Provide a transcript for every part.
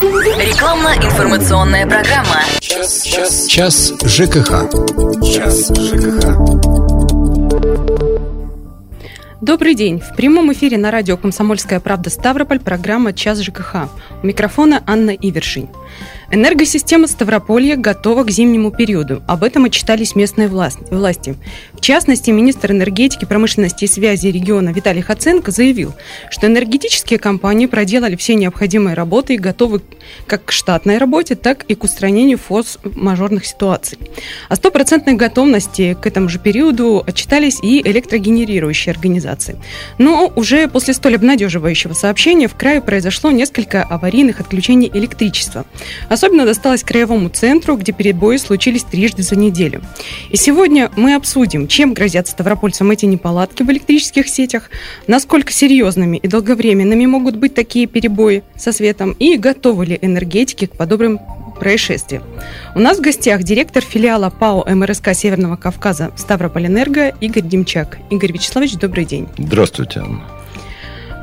Рекламно-информационная программа. Час, час, час ЖКХ. Час ЖКХ. Добрый день. В прямом эфире на радио «Комсомольская правда» Ставрополь программа «Час ЖКХ». У микрофона Анна Ивершин. Энергосистема Ставрополья готова к зимнему периоду. Об этом отчитались местные власти. В частности, министр энергетики, промышленности и связи региона Виталий Хаценко заявил, что энергетические компании проделали все необходимые работы и готовы как к штатной работе, так и к устранению форс-мажорных ситуаций. О стопроцентной готовности к этому же периоду отчитались и электрогенерирующие организации. Но уже после столь обнадеживающего сообщения в крае произошло несколько аварийных отключений электричества. Особенно досталось краевому центру, где перебои случились трижды за неделю. И сегодня мы обсудим, чем грозят ставропольцам эти неполадки в электрических сетях, насколько серьезными и долговременными могут быть такие перебои со светом и готовы ли энергетики к подобным происшествиям. У нас в гостях директор филиала ПАО МРСК Северного Кавказа Ставропольэнерго Игорь Демчак. Игорь Вячеславович, добрый день. Здравствуйте, Анна.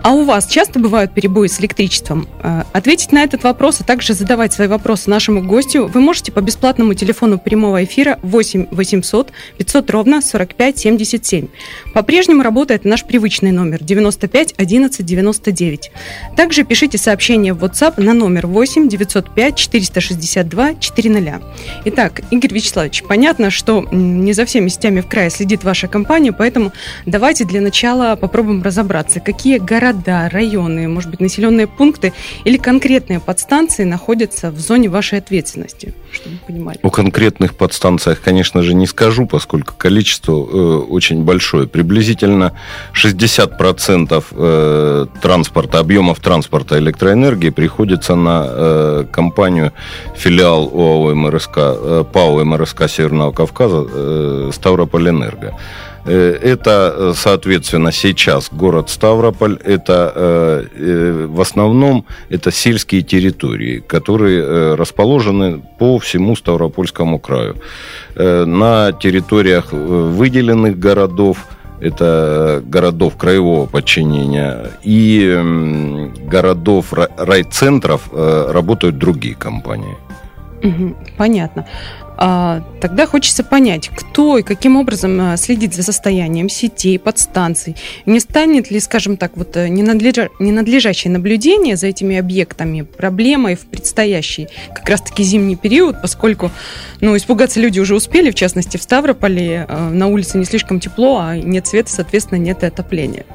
А у вас часто бывают перебои с электричеством? Э, ответить на этот вопрос, а также задавать свои вопросы нашему гостю вы можете по бесплатному телефону прямого эфира 8 800 500 ровно 45 77. По-прежнему работает наш привычный номер 95 11 99. Также пишите сообщение в WhatsApp на номер 8 905 462 400. Итак, Игорь Вячеславович, понятно, что не за всеми сетями в крае следит ваша компания, поэтому давайте для начала попробуем разобраться, какие города города, районы, может быть, населенные пункты или конкретные подстанции находятся в зоне вашей ответственности, чтобы понимали? О конкретных подстанциях, конечно же, не скажу, поскольку количество э, очень большое. Приблизительно 60% э, транспорта, объемов транспорта электроэнергии приходится на э, компанию, филиал ОАО МРСК, э, ПАО МРСК Северного Кавказа э, Ставрополь-Энерго. Э, это, э, соответственно, сейчас город Ставрополь. Это э, в основном это сельские территории, которые расположены по всему Ставропольскому краю. На территориях выделенных городов это городов краевого подчинения и городов райцентров работают другие компании. Понятно. А, тогда хочется понять, кто и каким образом а, следит за состоянием сетей, подстанций. Не станет ли, скажем так, вот э, ненадлежа... ненадлежащее наблюдение за этими объектами проблемой в предстоящий как раз-таки зимний период, поскольку ну, испугаться люди уже успели, в частности в Ставрополе, э, на улице не слишком тепло, а нет света, соответственно, нет и отопления.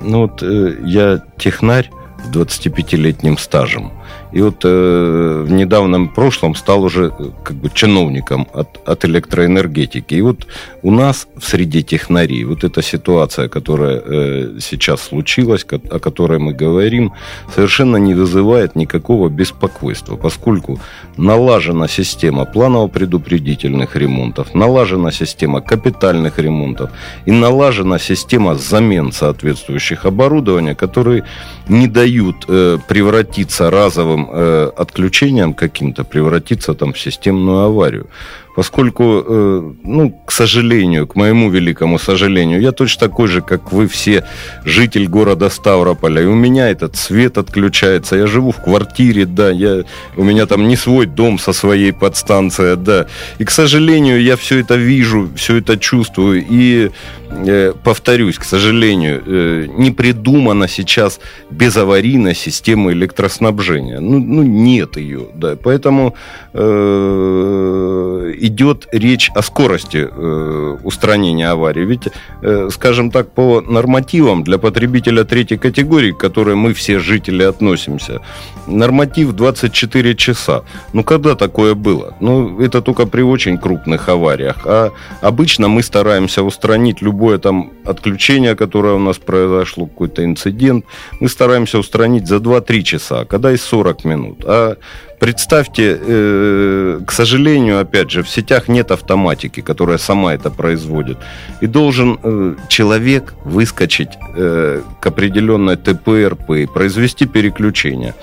Ну вот э, я технарь с 25-летним стажем. И вот э, в недавнем прошлом стал уже э, как бы чиновником от, от электроэнергетики. И вот у нас в среде технарей вот эта ситуация, которая э, сейчас случилась, о которой мы говорим, совершенно не вызывает никакого беспокойства, поскольку налажена система планово-предупредительных ремонтов, налажена система капитальных ремонтов и налажена система замен соответствующих оборудования, которые не дают э, превратиться разово разовым э, отключением каким-то превратиться там в системную аварию поскольку, э, ну, к сожалению, к моему великому сожалению, я точно такой же, как вы все, житель города Ставрополя, и у меня этот свет отключается, я живу в квартире, да, я, у меня там не свой дом со своей подстанцией, да, и, к сожалению, я все это вижу, все это чувствую, и э, повторюсь, к сожалению, э, не придумана сейчас безаварийная система электроснабжения, ну, ну нет ее, да, поэтому э, идет речь о скорости э, устранения аварии. Ведь, э, скажем так, по нормативам для потребителя третьей категории, к которой мы все жители относимся, норматив 24 часа. Ну, когда такое было? Ну, это только при очень крупных авариях. А обычно мы стараемся устранить любое там отключение, которое у нас произошло, какой-то инцидент, мы стараемся устранить за 2-3 часа, когда и 40 минут. А Представьте, э, к сожалению, опять же, в сетях нет автоматики, которая сама это производит. И должен э, человек выскочить э, к определенной ТПРП и произвести переключение.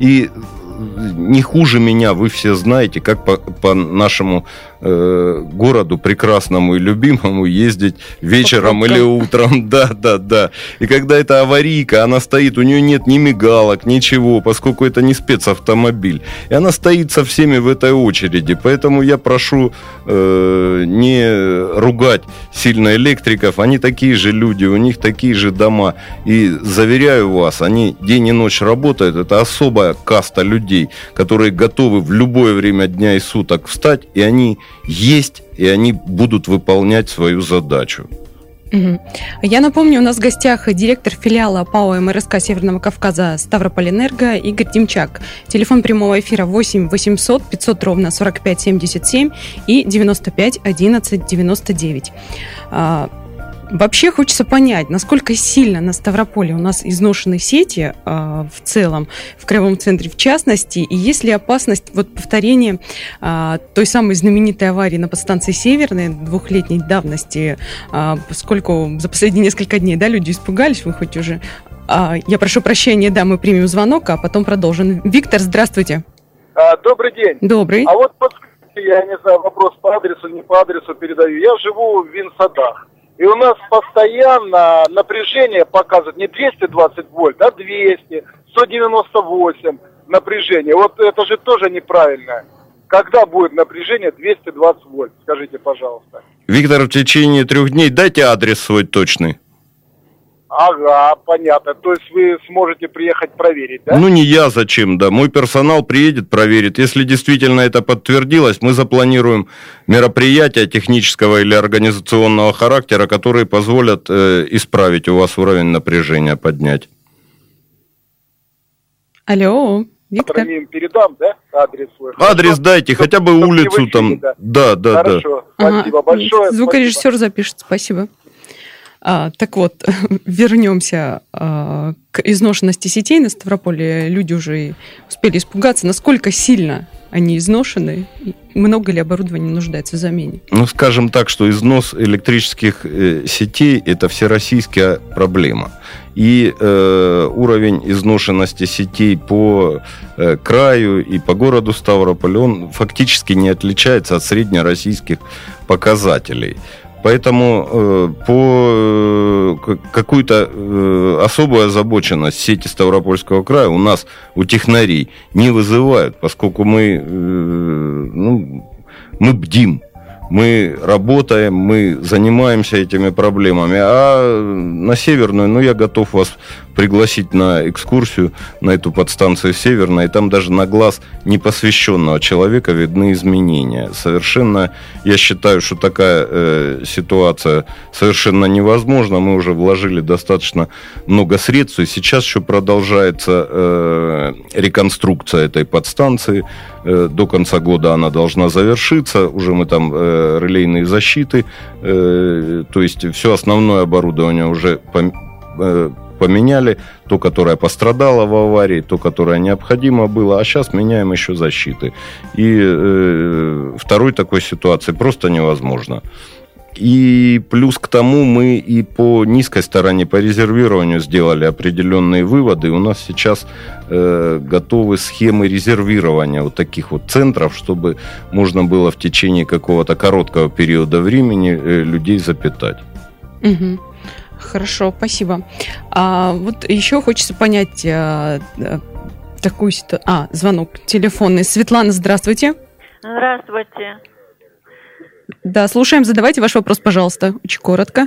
И не хуже меня, вы все знаете, как по, по нашему э, городу прекрасному и любимому ездить вечером или утром. Да, да, да. И когда эта аварийка, она стоит, у нее нет ни мигалок, ничего, поскольку это не спецавтомобиль. И она стоит со всеми в этой очереди. Поэтому я прошу э, не ругать сильно электриков. Они такие же люди, у них такие же дома. И заверяю вас, они день и ночь работают. Это особая каста людей, которые готовы в любое время дня и суток встать, и они есть, и они будут выполнять свою задачу. Я напомню, у нас в гостях директор филиала ПАО МРСК Северного Кавказа Ставрополь-Энерго Игорь Демчак. Телефон прямого эфира 8 800 500 ровно 45 77 и 95 11 99. Вообще хочется понять, насколько сильно на Ставрополе у нас изношены сети э, в целом, в Краевом центре в частности, и есть ли опасность вот повторения э, той самой знаменитой аварии на подстанции Северной двухлетней давности, э, поскольку за последние несколько дней да, люди испугались, вы хоть уже... Э, я прошу прощения, да, мы примем звонок, а потом продолжим. Виктор, здравствуйте. А, добрый день. Добрый. А вот я не знаю, вопрос по адресу, не по адресу передаю. Я живу в Винсадах. И у нас постоянно напряжение показывает не 220 вольт, а 200, 198 напряжение. Вот это же тоже неправильно. Когда будет напряжение 220 вольт? Скажите, пожалуйста. Виктор, в течение трех дней дайте адрес свой точный. Ага, понятно. То есть вы сможете приехать проверить, да? Ну, не я зачем, да. Мой персонал приедет, проверит. Если действительно это подтвердилось, мы запланируем мероприятия технического или организационного характера, которые позволят э, исправить у вас уровень напряжения, поднять. Алло, Виктор. передам, да, адрес свой. Адрес Хорошо? дайте, Чтоб, хотя бы улицу там. Да, да, да. Хорошо, да. спасибо ага. большое. Звукорежиссер спасибо. запишет, спасибо. А, так вот, вернемся а, к изношенности сетей на Ставрополе. Люди уже успели испугаться, насколько сильно они изношены, много ли оборудования нуждается в замене? Ну, скажем так, что износ электрических э, сетей – это всероссийская проблема. И э, уровень изношенности сетей по э, краю и по городу Ставрополь, он фактически не отличается от среднероссийских показателей. Поэтому э, по э, какую-то э, особую озабоченность сети Ставропольского края у нас, у технарей, не вызывают, поскольку мы, ну, мы бдим мы работаем, мы занимаемся этими проблемами. А на Северную, ну, я готов вас пригласить на экскурсию на эту подстанцию Северная, и там даже на глаз непосвященного человека видны изменения. Совершенно, я считаю, что такая э, ситуация совершенно невозможна. Мы уже вложили достаточно много средств, и сейчас еще продолжается э, реконструкция этой подстанции. Э, до конца года она должна завершиться. Уже мы там э, релейные защиты, э, то есть все основное оборудование уже по, э, поменяли, то, которое пострадало в аварии, то, которое необходимо было, а сейчас меняем еще защиты. И э, второй такой ситуации просто невозможно. И плюс к тому мы и по низкой стороне, по резервированию сделали определенные выводы. У нас сейчас э, готовы схемы резервирования вот таких вот центров, чтобы можно было в течение какого-то короткого периода времени э, людей запитать. Угу. Хорошо, спасибо. А, вот еще хочется понять а, такую ситуацию. А, звонок телефонный. Светлана, здравствуйте. Здравствуйте. Да, слушаем. Задавайте ваш вопрос, пожалуйста, очень коротко.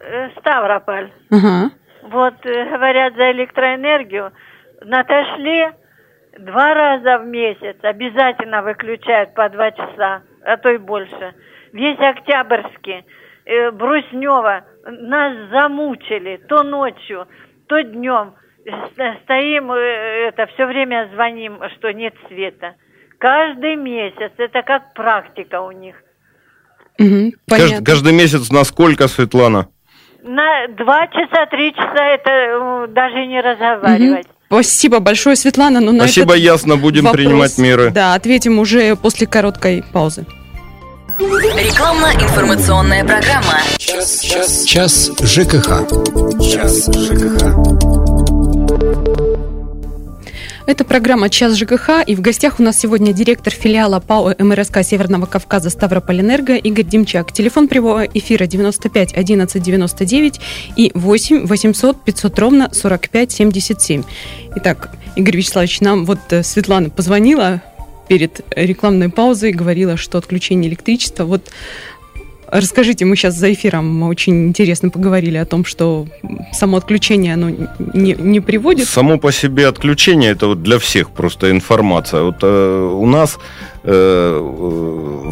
Э, Ставрополь. Ага. Вот говорят за электроэнергию. На Ташле два раза в месяц обязательно выключают по два часа, а то и больше. Весь Октябрьский э, Бруснева нас замучили то ночью, то днем. Стоим, э, это все время звоним, что нет света. Каждый месяц, это как практика у них. Угу, каждый, каждый месяц на сколько, Светлана? На два часа, три часа это даже не разговаривать. Угу. Спасибо большое, Светлана. Но на Спасибо, ясно, будем вопрос, принимать меры. Да, ответим уже после короткой паузы. Рекламно-информационная программа. Час, час, час ЖКХ. Час ЖКХ. Это программа «Час ЖКХ», и в гостях у нас сегодня директор филиала ПАО МРСК Северного Кавказа Ставропольэнерго Игорь Демчак. Телефон прямого эфира 95 11 99 и 8 800 500 ровно 45 77. Итак, Игорь Вячеславович, нам вот э, Светлана позвонила перед рекламной паузой говорила, что отключение электричества. Вот Расскажите, мы сейчас за эфиром очень интересно поговорили о том, что само отключение оно не, не приводит. Само по себе отключение это вот для всех просто информация. Вот э, у нас Э,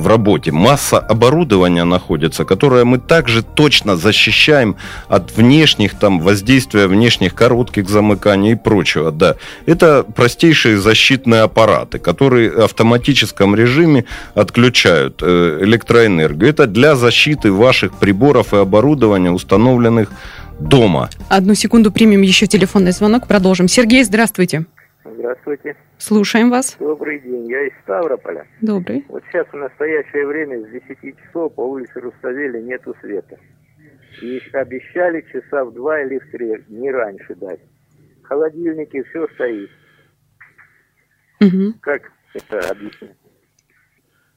в работе. Масса оборудования находится, которое мы также точно защищаем от внешних там воздействия, внешних коротких замыканий и прочего. Да. Это простейшие защитные аппараты, которые в автоматическом режиме отключают э, электроэнергию. Это для защиты ваших приборов и оборудования, установленных дома. Одну секунду примем еще телефонный звонок, продолжим. Сергей, здравствуйте. Здравствуйте. Слушаем вас. Добрый день, я из Ставрополя. Добрый. Вот сейчас в настоящее время с 10 часов по улице Руставели нету света. И обещали часа в два или в три, не раньше дать. Холодильники, все стоит. Угу. Как это объяснить?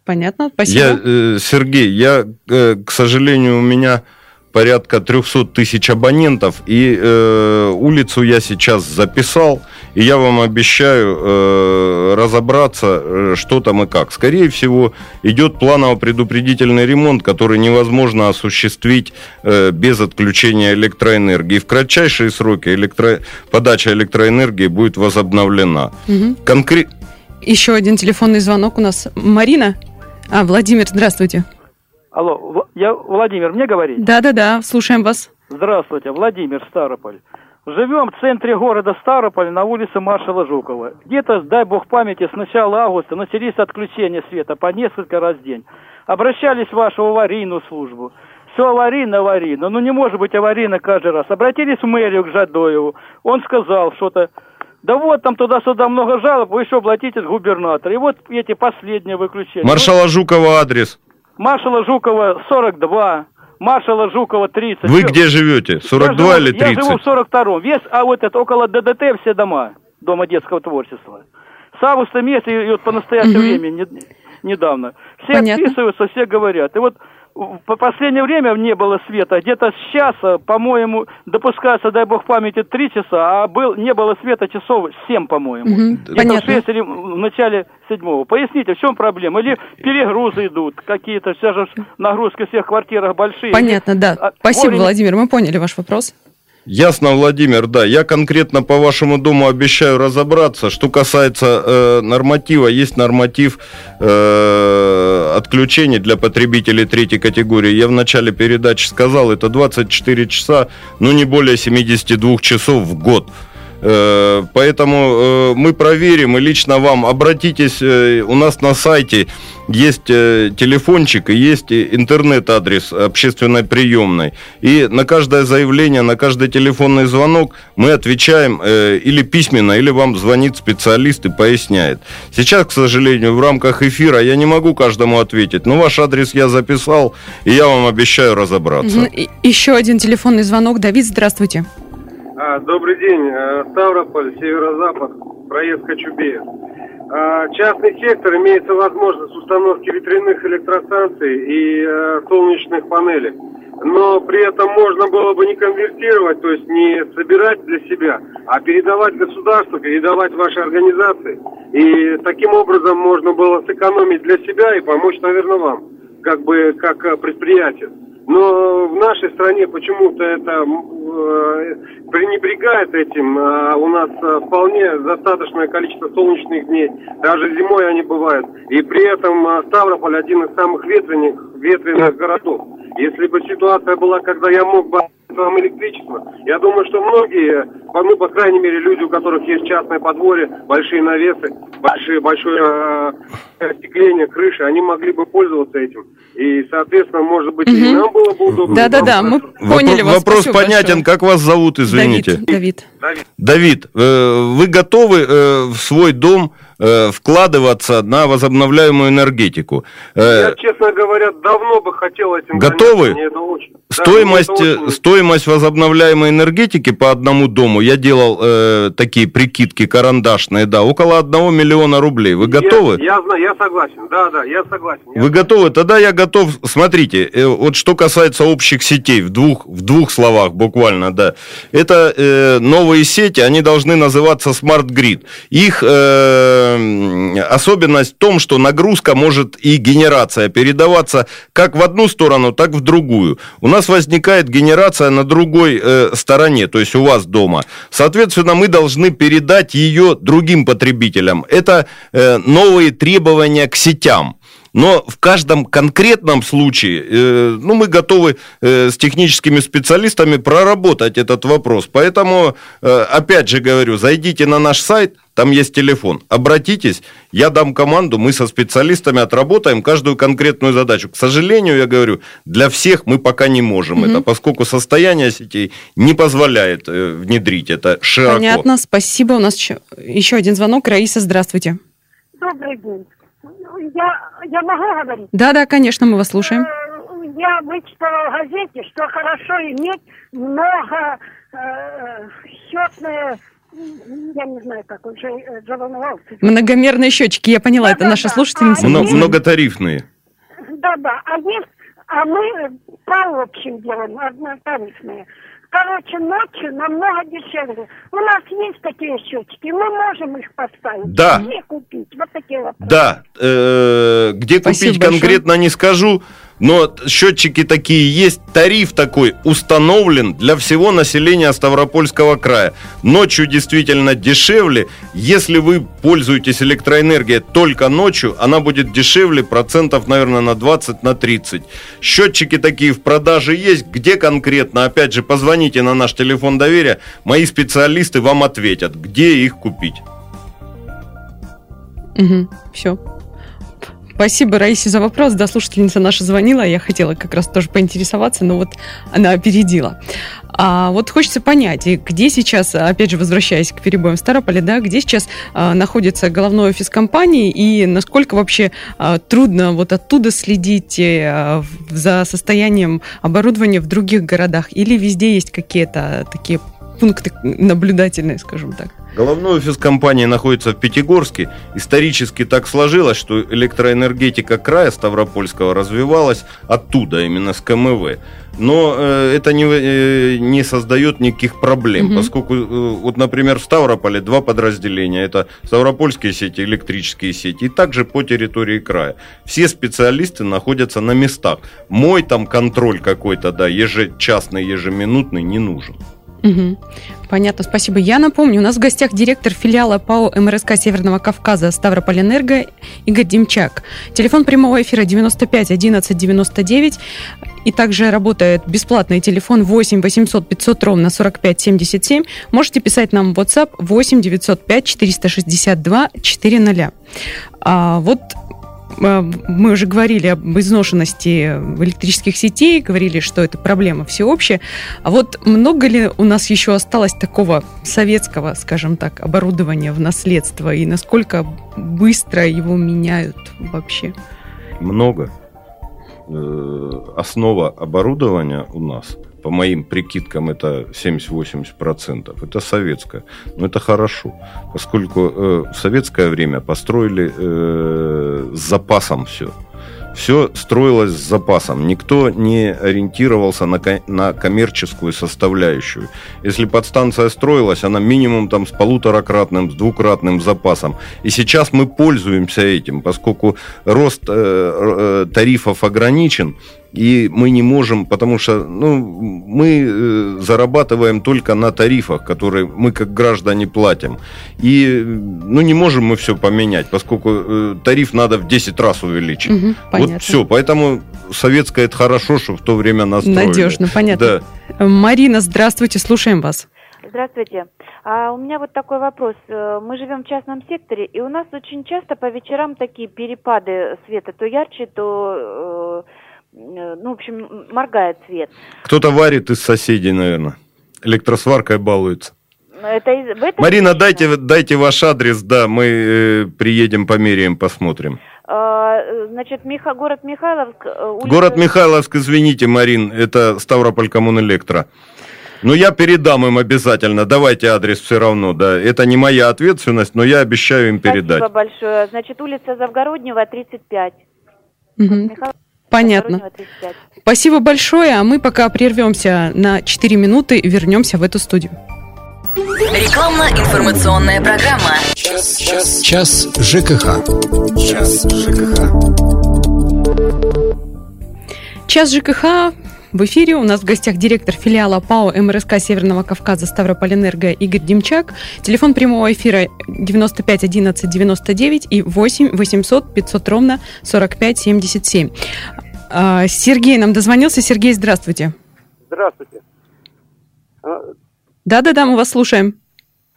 Понятно, спасибо. Я, э, Сергей, я, э, к сожалению, у меня порядка 300 тысяч абонентов, и э, улицу я сейчас записал, и я вам обещаю э, разобраться, э, что там и как. Скорее всего, идет планово-предупредительный ремонт, который невозможно осуществить э, без отключения электроэнергии. В кратчайшие сроки электро... подача электроэнергии будет возобновлена. Угу. Конкрет... Еще один телефонный звонок у нас. Марина? А, Владимир, здравствуйте. Алло, я Владимир, мне говорить? Да-да-да, слушаем вас. Здравствуйте, Владимир Старополь. Живем в центре города Старополь на улице маршала Жукова. Где-то, дай бог памяти, с начала августа начались отключения света по несколько раз в день. Обращались в вашу аварийную службу. Все аварийно, аварийно. Ну не может быть аварийно каждый раз. Обратились в мэрию к Жадоеву. Он сказал что-то. Да вот там туда-сюда много жалоб, вы еще обратитесь к губернатору. И вот эти последние выключения. Маршала Жукова адрес. Маршала Жукова 42, маршала Жукова 30. Вы где живете? 42 я или 30? Я живу в 42-м. Весь, а вот это около ДДТ все дома, Дома детского творчества. С августа месяца и вот по настоящее угу. время не, недавно. Все Понятно. отписываются, все говорят. И вот по последнее время не было света. Где-то с часа, по-моему, допускается, дай бог памяти, три часа, а был, не было света часов семь, по-моему. Угу, Где-то понятно. в 6 или в начале седьмого. Поясните, в чем проблема? Или перегрузы идут какие-то, все же нагрузки в всех квартирах большие. Понятно, да. А, Спасибо, вовремя- Владимир, мы поняли ваш вопрос. Ясно, Владимир, да. Я конкретно по вашему дому обещаю разобраться. Что касается э, норматива, есть норматив э, отключения для потребителей третьей категории. Я в начале передачи сказал, это 24 часа, но не более 72 часов в год. Э, Поэтому э, мы проверим и лично вам обратитесь. э, У нас на сайте есть телефончик и есть интернет-адрес общественной приемной. И на каждое заявление, на каждый телефонный звонок мы отвечаем или письменно, или вам звонит специалист и поясняет. Сейчас, к сожалению, в рамках эфира я не могу каждому ответить, но ваш адрес я записал, и я вам обещаю разобраться. Еще один телефонный звонок. Давид, здравствуйте. А, Добрый день. Э, Ставрополь, северо-запад, проезд Кочубеев. А, Частный сектор имеется возможность установки ветряных электростанций и э, солнечных панелей. Но при этом можно было бы не конвертировать, то есть не собирать для себя, а передавать государству, передавать вашей организации. И таким образом можно было сэкономить для себя и помочь, наверное, вам, как бы как э, предприятие. Но в нашей стране почему-то это э, пренебрегает этим. А у нас э, вполне достаточное количество солнечных дней. Даже зимой они бывают. И при этом э, Ставрополь один из самых ветреных, ветреных городов. Если бы ситуация была, когда я мог бы вам электричество, я думаю, что многие, по- ну, по крайней мере, люди, у которых есть частное подворье, большие навесы, большие, большое э, остекление крыши, они могли бы пользоваться этим. И, соответственно, может быть, и Мгм. нам было бы удобно. Да-да-да, мы поняли вас. Вопрос Спасибо понятен. большое. Как вас зовут, извините? Давид, Давид. Давид, э, вы готовы э, в свой дом э, вкладываться на возобновляемую энергетику? Э, Я, честно говоря, давно бы хотел этим Готовы? заняться. Мне это очень- Да, Стоимость, это э, очень- стоимость возобновляемой энергетики по одному дому, я делал э, такие прикидки карандашные, да, около 1 миллиона рублей. Вы готовы? Я, я знаю, я согласен. Да, да, я согласен. Я Вы готовы? Тогда я готов. Смотрите, э, вот что касается общих сетей, в двух, в двух словах буквально, да. Это э, новые сети, они должны называться Smart Grid. Их э, особенность в том, что нагрузка может и генерация передаваться как в одну сторону, так в другую. У нас возникает генерация на другой э, стороне, то есть у вас дома. Соответственно, мы должны передать ее другим потребителям. Это э, новые требования к сетям. Но в каждом конкретном случае, э, ну, мы готовы э, с техническими специалистами проработать этот вопрос. Поэтому, э, опять же говорю, зайдите на наш сайт, там есть телефон, обратитесь, я дам команду, мы со специалистами отработаем каждую конкретную задачу. К сожалению, я говорю, для всех мы пока не можем Мгм. это, поскольку состояние сетей не позволяет э, внедрить это широко. Понятно, спасибо. У нас еще, еще один звонок. Раиса, здравствуйте. Добрый день. Я, я могу говорить? Да-да, конечно, мы вас слушаем. Э, Я вычитала в газете, что хорошо иметь много э, счетные, я не знаю, как уже э, заволновался. Многомерные счетчики, я поняла, это наша слушательница. Мно- многотарифные. Да-да, а есть, а мы по общим делаем, однотарифные. Короче, ночью намного дешевле. У нас есть такие счетчики, мы можем их поставить. Да. Где купить? Вот такие вопросы. Да, э, где Спасибо купить большое. конкретно не скажу, но счетчики такие есть, тариф такой установлен для всего населения Ставропольского края. Ночью действительно дешевле. Если вы пользуетесь электроэнергией только ночью, она будет дешевле процентов, наверное, на 20, на 30. Счетчики такие в продаже есть. Где конкретно? Опять же, позвоните на наш телефон доверия. Мои специалисты вам ответят, где их купить. все. Спасибо, Раисе, за вопрос. Да, слушательница наша звонила, я хотела как раз тоже поинтересоваться, но вот она опередила. А вот хочется понять, где сейчас, опять же, возвращаясь к перебоям в Старополе, да, где сейчас а, находится головной офис компании и насколько вообще а, трудно вот оттуда следить а, за состоянием оборудования в других городах? Или везде есть какие-то такие пункты наблюдательные, скажем так? Головной офис компании находится в Пятигорске. Исторически так сложилось, что электроэнергетика края Ставропольского развивалась оттуда, именно с КМВ. Но э, это не, э, не создает никаких проблем, Мгм. поскольку, э, вот, например, в Ставрополе два подразделения. Это Ставропольские сети, электрические сети, и также по территории края. Все специалисты находятся на местах. Мой там контроль какой-то, да, ежечасный, ежеминутный не нужен. Мгм. Понятно, спасибо. Я напомню, у нас в гостях директор филиала ПАО МРСК Северного Кавказа Ставропольэнерго Игорь Демчак. Телефон прямого эфира 95 11 99. И также работает бесплатный телефон 8 800 500 ровно 45 77. Можете писать нам в WhatsApp 8 905 462 400. А, вот мы уже говорили об изношенности электрических сетей, говорили, что это проблема всеобщая. А вот много ли у нас еще осталось такого советского, скажем так, оборудования в наследство, и насколько быстро его меняют вообще? много. Э, Основа оборудования у нас, по моим прикидкам, это 70-80%. Это советское. Но это хорошо, поскольку э, в советское время построили э, с запасом все. Все строилось с запасом. Никто не ориентировался на, ко- на коммерческую составляющую. Если подстанция строилась, она минимум там с полуторакратным, с двукратным запасом. И сейчас мы пользуемся этим, поскольку рост э, э, тарифов ограничен, и мы не можем, потому что ну, мы э, зарабатываем только на тарифах, которые мы как граждане платим. И ну, не можем мы все поменять, поскольку э, тариф надо в 10 раз увеличить. Мгм, понятно. вот все. Поэтому советское это хорошо, что в то время настроили. Надежно, понятно. Да. Марина, здравствуйте, слушаем вас. Здравствуйте. А у меня вот такой вопрос. Э, Мы живем в частном секторе, и у нас очень часто по вечерам такие перепады света. То ярче, то, э, ну, в общем, моргает свет. Кто-то варит из соседей, наверное. Электросваркой балуется. Это из- в этом Марина, причина? дайте, дайте ваш адрес, да, мы э, приедем, померяем, посмотрим. А, э, Значит, Миха- город Михайловск. э, улица- Город Михайловск, извините, Марин, это Ставрополь Коммунэлектро. Но я передам им обязательно. Давайте адрес все равно, да. Это не моя ответственность, но я обещаю им передать. Спасибо большое. Значит, улица Завгороднева, 35. Мгм. Михайловск, Понятно. Завгороднева, 35. Спасибо большое, а мы пока прервемся на 4 минуты и вернемся в эту студию. Рекламно-информационная программа. Час, час, час ЖКХ. Час ЖКХ. Час ЖКХ в эфире. У нас в гостях директор филиала ПАО МРСК Северного Кавказа Ставропольэнерго Игорь Демчак. Телефон прямого эфира 95 11 99 и 8 800 500 ровно 45 77. А, Сергей нам дозвонился. Сергей, здравствуйте. Здравствуйте. А, Да-да-да, мы вас слушаем.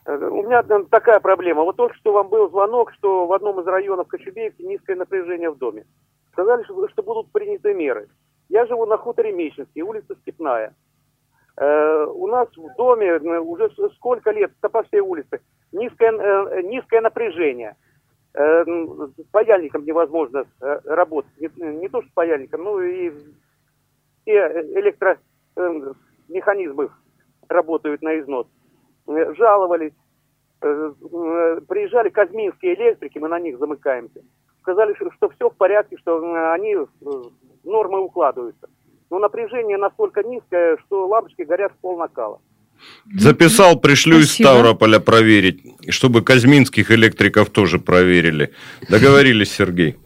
э, У меня такая проблема. Вот только что вам был звонок, что в одном из районов Кочубеевки низкое напряжение в доме. Сказали, что, что будут приняты меры. Я живу на хуторе Мещинский, улица Степная. Э, у нас в доме э, уже сколько лет, это по всей улице, низкое, э, низкое напряжение. Э, м, с паяльником невозможно э, работать. Не, не то, что с паяльником, ну и все электромеханизмы работают на износ. Э, Жаловались, э, приезжали казминские электрики, мы на них замыкаемся. Сказали, что, все в порядке, что они нормы укладываются. Но напряжение настолько низкое, что лампочки горят в пол накала. Записал, пришлю из Спасибо. Ставрополя проверить, чтобы казминских электриков тоже проверили. Договорились, Сергей.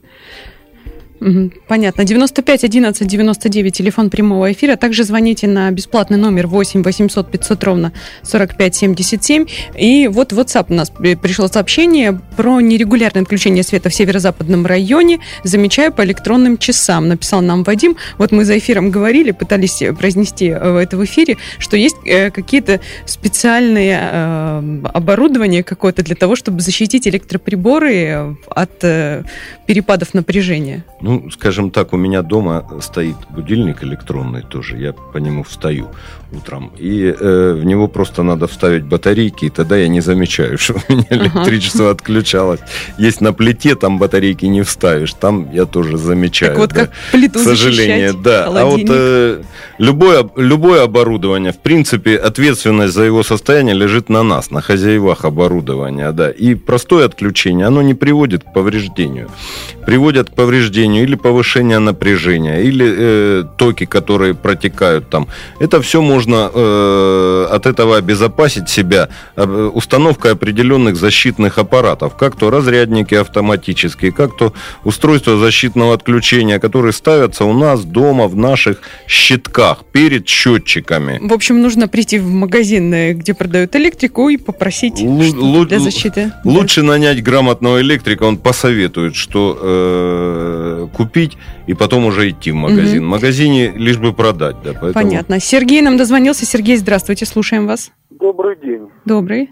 Понятно. 95 11 99, телефон прямого эфира. Также звоните на бесплатный номер 8 800 500 ровно 45 77. И вот в WhatsApp у нас при- пришло сообщение про нерегулярное отключение света в северо-западном районе. Замечаю по электронным часам. Написал нам Вадим. Вот мы за эфиром говорили, пытались э, произнести э, это в эфире, что есть э, какие-то специальные э, оборудования какое-то для того, чтобы защитить электроприборы э, от э, перепадов напряжения. Ну, скажем так, у меня дома стоит будильник электронный тоже, я по нему встаю утром, и э, в него просто надо вставить батарейки, и тогда я не замечаю, что у меня Ага. электричество отключалось. Есть на плите, там батарейки не вставишь, там я тоже замечаю. Так вот, да. как плиту К сожалению, защищать, да. А вот холодильник. э, любое, любое оборудование, в принципе, ответственность за его состояние лежит на нас, на хозяевах оборудования, да. И простое отключение, оно не приводит к повреждению. Приводят к повреждению или повышению напряжения, или э, токи, которые протекают там. Это все можно э, от этого обезопасить себя э, установкой определенных защитных аппаратов, как то разрядники автоматические, как то устройства защитного отключения, которые ставятся у нас дома в наших щитках перед счетчиками. В общем, нужно прийти в магазин, э, где продают электрику, и попросить лу- для защиты. Лучше нанять грамотного электрика, он посоветует, что э, купить, и потом уже идти в магазин. Мгм. В магазине лишь бы продать, да, поэтому... Понятно. Сергей нам дозвонился. Сергей, здравствуйте, слушаем вас. Добрый день. Добрый.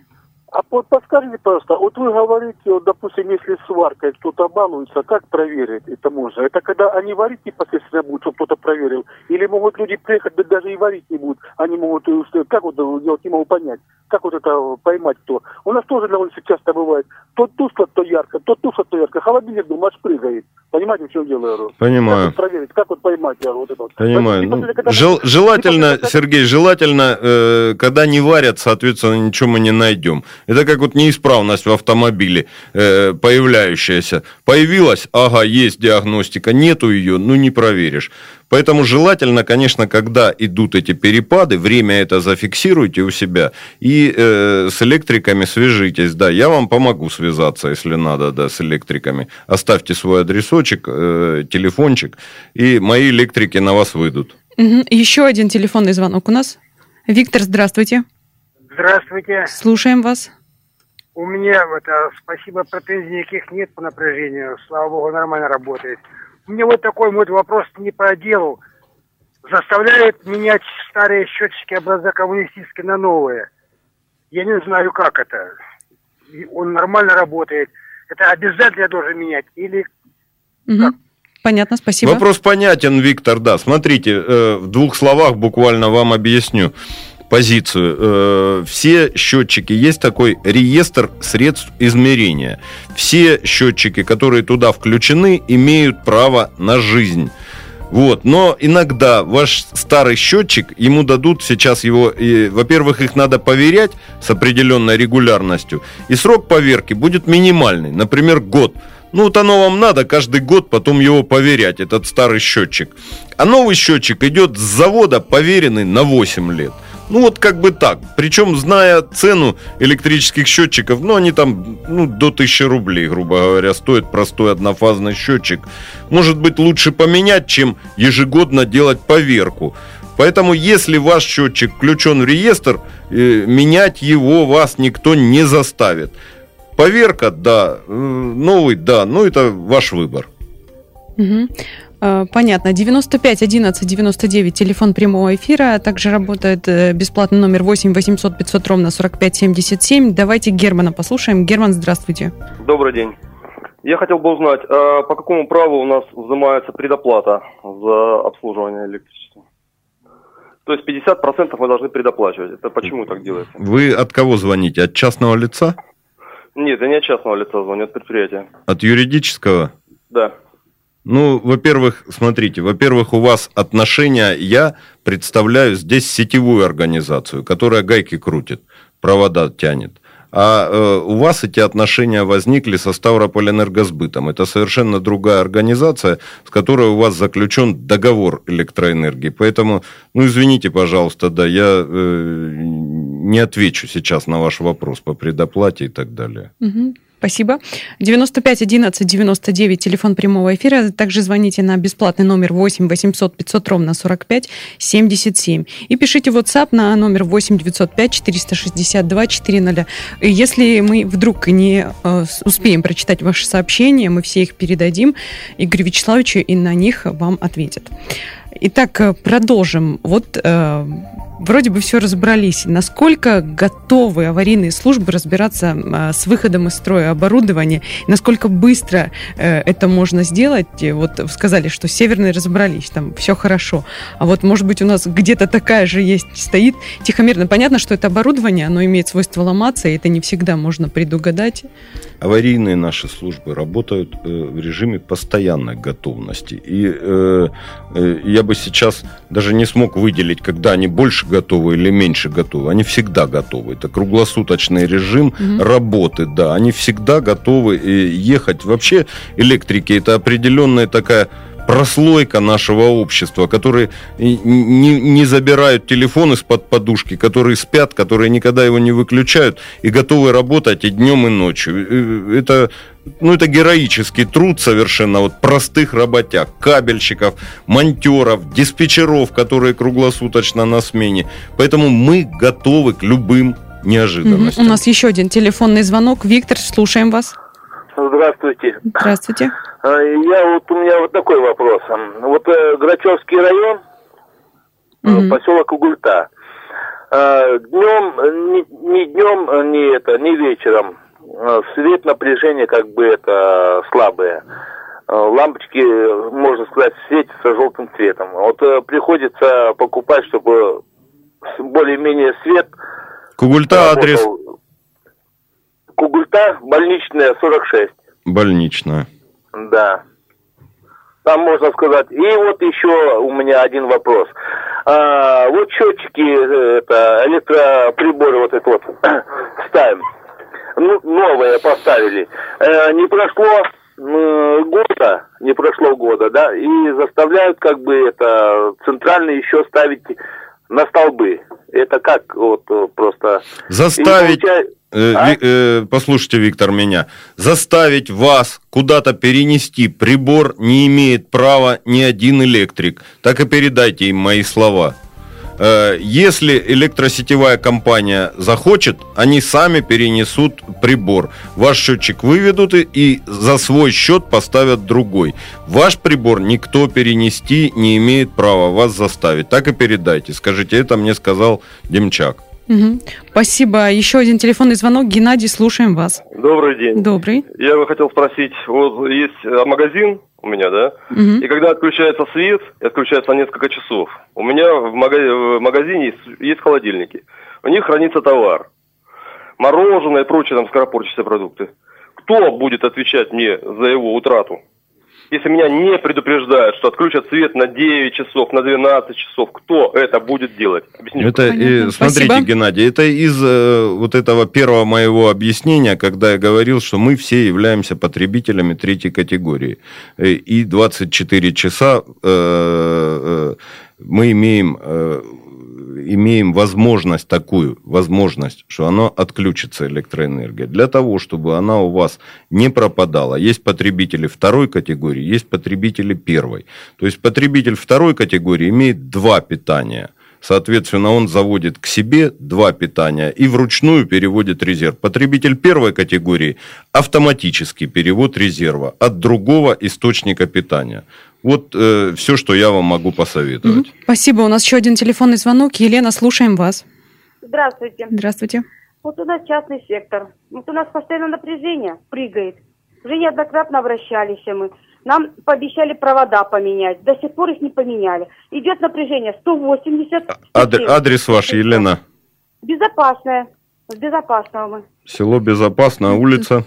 А вот подскажите, пожалуйста, вот вы говорите, вот, допустим, если сваркой кто-то балуется, как проверить это можно? Это когда они варить непосредственно будут, чтобы кто-то проверил? Или могут люди приехать, да даже и варить не будут? Они могут, э, как вот, э, я вот не могу понять, как вот это э, поймать кто? У нас тоже улице часто бывает, то тускло, то ярко, то тускло, то ярко. Холодильник, думаю, аж прыгает. Понимаете, в чем дело, говорю? Понимаю. Как вот проверить, как вот поймать, я вот это вот? Понимаю. Ну, когда- жел- желательно, когда- Сергей, желательно, э, когда не варят, соответственно, ничего мы не найдем. Это как вот неисправность в автомобиле э, появляющаяся. Появилась, ага, есть диагностика, нету ее, ну не проверишь. Поэтому желательно, конечно, когда идут эти перепады, время это зафиксируйте у себя и э, с электриками свяжитесь. Да, я вам помогу связаться, если надо, да, с электриками. Оставьте свой адресочек, э, телефончик, и мои электрики на вас выйдут. Еще один телефонный звонок у нас. Виктор, здравствуйте. Здравствуйте. Слушаем вас. У меня вот, а, спасибо, претензий никаких нет по напряжению. Слава богу, нормально работает. У меня вот такой вот вопрос не по делу. Заставляют менять старые счетчики образца коммунистические на новые. Я не знаю, как это. И Он нормально работает. Это обязательно я должен менять? Или Мгм. Понятно, спасибо. Вопрос понятен, Виктор, да. Смотрите, э, в двух словах буквально вам объясню позицию. Э, Все счетчики, есть такой реестр средств измерения. Все счетчики, которые туда включены, имеют право на жизнь. Вот, но иногда ваш старый счетчик, ему дадут сейчас его, и, во-первых, их надо поверять с определенной регулярностью, и срок поверки будет минимальный, например, год. Ну, вот оно вам надо каждый год потом его поверять, этот старый счетчик. А новый счетчик идет с завода, поверенный на 8 лет. Ну, вот как бы так. Причем, зная цену электрических счетчиков, ну, они там, ну, до 1000 рублей, грубо говоря, стоит простой однофазный счетчик. Может быть, лучше поменять, чем ежегодно делать поверку. Поэтому, если ваш счетчик включен в реестр, э, менять его вас никто не заставит. Поверка, да, э, новый, да, ну это ваш выбор. Мгм. Э, Понятно. 95 11 99, телефон прямого эфира. Также работает э, бесплатный номер 8 800 500 ровно 45 77. Давайте Германа послушаем. Герман, здравствуйте. Добрый день. Я хотел бы узнать, а по какому праву у нас взимается предоплата за обслуживание электричества? То есть 50% мы должны предоплачивать. Это почему так делается? Вы от кого звоните? От частного лица? Нет, я не от частного лица звоню, от предприятия. От юридического? Да. Ну, во-первых, смотрите, во-первых, у вас отношения, я представляю здесь сетевую организацию, которая гайки крутит, провода тянет. А э, у вас эти отношения возникли со Ставрополь Энергосбытом. Это совершенно другая организация, с которой у вас заключен договор электроэнергии. Поэтому, ну, извините, пожалуйста, да, я э, не отвечу сейчас на ваш вопрос по предоплате и так далее. Мгм. Спасибо. 95 11 99, телефон прямого эфира. Также звоните на бесплатный номер 8 800 500 ровно 45 77. И пишите WhatsApp на номер 8 905 462 400. И Если мы вдруг не э, успеем прочитать ваши сообщения, мы все их передадим Игорю Вячеславовичу, и на них вам ответят. Итак, э, продолжим. Вот э, вроде бы все разобрались. Насколько готовы аварийные службы разбираться э, с выходом из строя оборудования? Насколько быстро э, это можно сделать? Вот сказали, что северные разобрались, там все хорошо. А вот, может быть, у нас где-то такая же есть, стоит тихомерно. Понятно, что это оборудование, оно имеет свойство ломаться, и это не всегда можно предугадать. Аварийные наши службы работают э, в режиме постоянной готовности. И э, э, я бы сейчас даже не смог выделить, когда они больше готовы или меньше готовы. Они всегда готовы. Это круглосуточный режим Мгм. работы, да. Они всегда готовы э, ехать. Вообще электрики это определенная такая прослойка нашего общества, которые не, не забирают телефон из-под подушки, которые спят, которые никогда его не выключают и готовы работать и днем, и ночью. Э, Это, ну, это героический труд совершенно вот простых работяг, кабельщиков, монтеров, диспетчеров, которые круглосуточно на смене. Поэтому мы готовы к любым неожиданностям. У нас еще один телефонный звонок. Виктор, слушаем вас. Здравствуйте. Здравствуйте. А, Я вот у меня вот такой вопрос. Вот э, Грачевский район, э, поселок Угульта. Днем, не, не днем, э, не это, не вечером. Свет напряжение как бы это слабое. Лампочки, можно сказать, светятся желтым цветом. Вот э, приходится покупать, чтобы более-менее свет Кугульта адрес работал. Кугульта, больничная, 46. больничная. Да. Там можно сказать. И вот еще у меня один вопрос. А, вот счетчики, э, это электроприборы вот это вот ставим. Ну, новые поставили. Э, не прошло года, не прошло года, да, и заставляют как бы это центрально еще ставить на столбы. Это как вот э, просто... Заставить, получай- э, А? Э, послушайте, Виктор, меня, заставить вас куда-то перенести прибор не имеет права ни один электрик. Так и передайте им мои слова. Э, Если электросетевая компания захочет, они сами перенесут прибор. Ваш счетчик выведут и, за свой счет поставят другой. Ваш прибор никто перенести не имеет права вас заставить. Так и передайте. Скажите, это мне сказал Демчак. Угу. Спасибо. Еще один телефонный звонок. Геннадий, слушаем вас. Добрый день. Добрый. Я бы хотел спросить, вот есть э, магазин у меня, да? Мгм. И когда отключается свет, и отключается на несколько часов, у меня в, мага- в магазине есть, есть холодильники. У них хранится товар. Мороженое и прочие там скоропортящиеся продукты. Кто будет отвечать мне за его утрату? Если меня не предупреждают, что отключат свет на 9 часов, на 12 часов, кто это будет делать? Объясните. Это, и, смотрите, Геннадий, это из э, вот этого первого моего объяснения, когда я говорил, что мы все являемся потребителями третьей категории. Э, И 24 часа э, э, мы имеем, э, имеем возможность такую, возможность, что оно отключится электроэнергия. Для того, чтобы она у вас не пропадала. Есть потребители второй категории, есть потребители первой. То есть потребитель второй категории имеет два питания. Соответственно, он заводит к себе два питания и вручную переводит резерв. Потребитель первой категории – автоматический перевод резерва от другого источника питания. Вот все, что я вам могу посоветовать. Мгм. Спасибо. У нас еще один телефонный звонок. Елена, слушаем вас. Здравствуйте. Здравствуйте. Вот у нас частный сектор. Вот у нас постоянно напряжение прыгает. Уже неоднократно обращались мы. Нам пообещали провода поменять. До сих пор их не поменяли. Идет напряжение 180. Адр- адрес ваш, Елена. Безопасное. С безопасного мы. Село Безопасная, улица.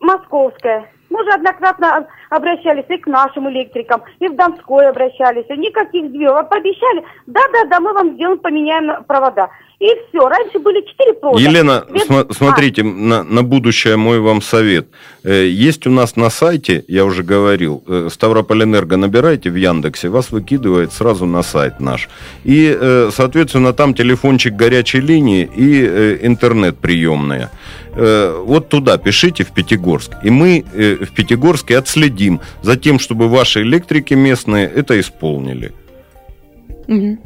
Московская. Мы уже однократно об- обращались и к нашим электрикам, и в Донской обращались. Никаких сдвигов. Пообещали, да-да-да, мы вам сделаем, поменяем провода. И все. Раньше были четыре провода. Елена, сма- смотрите, на, на будущее мой вам совет. Э, Есть у нас на сайте, я уже говорил, э, Ставропольэнерго набирайте в Яндексе, вас выкидывает сразу на сайт наш. И, э, соответственно, там телефончик горячей линии и интернет-приемная. Э, Вот туда пишите в Пятигорск. И мы э, в Пятигорске отследим за тем, чтобы ваши электрики местные это исполнили. Мгм.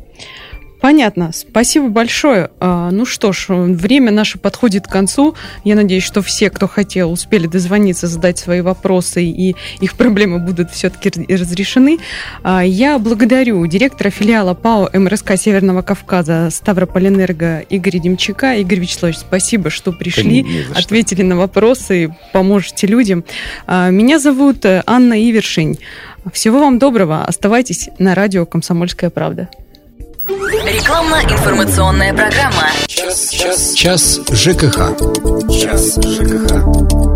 Понятно. Спасибо большое. А, Ну что ж, время наше подходит к концу. Я надеюсь, что все, кто хотел, успели дозвониться, задать свои вопросы, и их проблемы будут все-таки разрешены. А, Я благодарю директора филиала ПАО МРСК Северного Кавказа Ставропольэнерго Игоря Демчака. Игорь Вячеславович, спасибо, что пришли, Да ответили на вопросы, поможете людям. А, Меня зовут э, Анна Ивершин. Всего вам доброго. Оставайтесь на радио «Комсомольская правда». Рекламно-информационная программа. Час ЖКХ. Час ЖКХ.